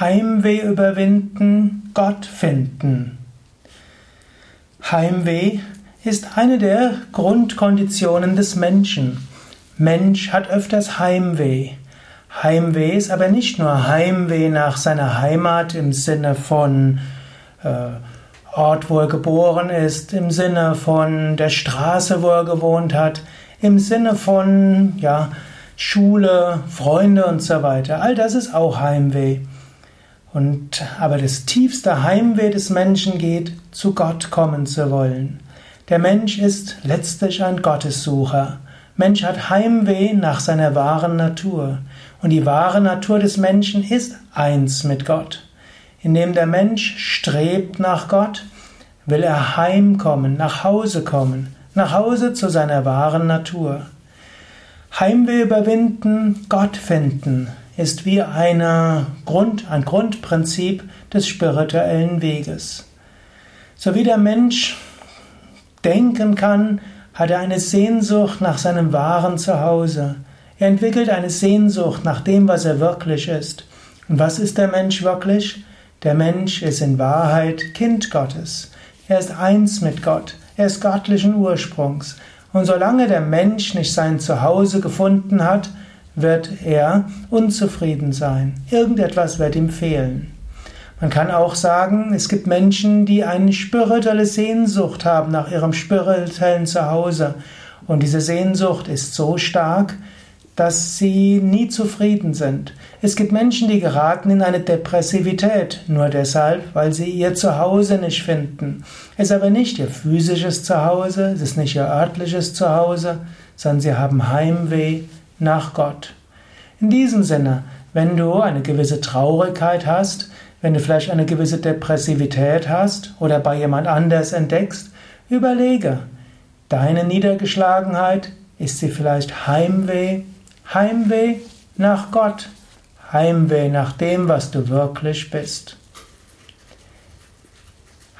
Heimweh überwinden, Gott finden. Heimweh ist eine der Grundkonditionen des Menschen. Mensch hat öfters Heimweh. Heimweh ist aber nicht nur Heimweh nach seiner Heimat im Sinne von äh, Ort, wo er geboren ist, im Sinne von der Straße, wo er gewohnt hat, im Sinne von ja, Schule, Freunde und so weiter. All das ist auch Heimweh. Und, aber das tiefste Heimweh des Menschen geht, zu Gott kommen zu wollen. Der Mensch ist letztlich ein Gottessucher. Mensch hat Heimweh nach seiner wahren Natur. Und die wahre Natur des Menschen ist eins mit Gott. Indem der Mensch strebt nach Gott, will er heimkommen, nach Hause kommen, nach Hause zu seiner wahren Natur. Heimweh überwinden, Gott finden, ist wie eine Grund, ein Grundprinzip des spirituellen Weges. So wie der Mensch denken kann, hat er eine Sehnsucht nach seinem wahren Zuhause. Er entwickelt eine Sehnsucht nach dem, was er wirklich ist. Und was ist der Mensch wirklich? Der Mensch ist in Wahrheit Kind Gottes. Er ist eins mit Gott. Er ist göttlichen Ursprungs. Und solange der Mensch nicht sein Zuhause gefunden hat, wird er unzufrieden sein. Irgendetwas wird ihm fehlen. Man kann auch sagen, es gibt Menschen, die eine spirituelle Sehnsucht haben nach ihrem spirituellen Zuhause. Und diese Sehnsucht ist so stark, dass sie nie zufrieden sind. Es gibt Menschen, die geraten in eine Depressivität, nur deshalb, weil sie ihr Zuhause nicht finden. Es ist aber nicht ihr physisches Zuhause, es ist nicht ihr örtliches Zuhause, sondern sie haben Heimweh nach Gott. In diesem Sinne, wenn du eine gewisse Traurigkeit hast, wenn du vielleicht eine gewisse Depressivität hast oder bei jemand anders entdeckst, überlege, deine Niedergeschlagenheit, ist sie vielleicht Heimweh? Heimweh nach Gott, Heimweh nach dem, was du wirklich bist.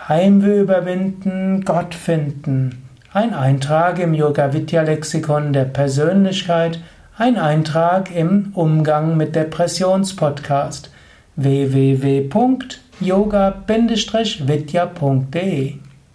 Heimweh überwinden, Gott finden. Ein Eintrag im Yoga Vidya Lexikon der Persönlichkeit ein Eintrag im Umgang mit Depressionspodcast. Www.yoga-vidya.de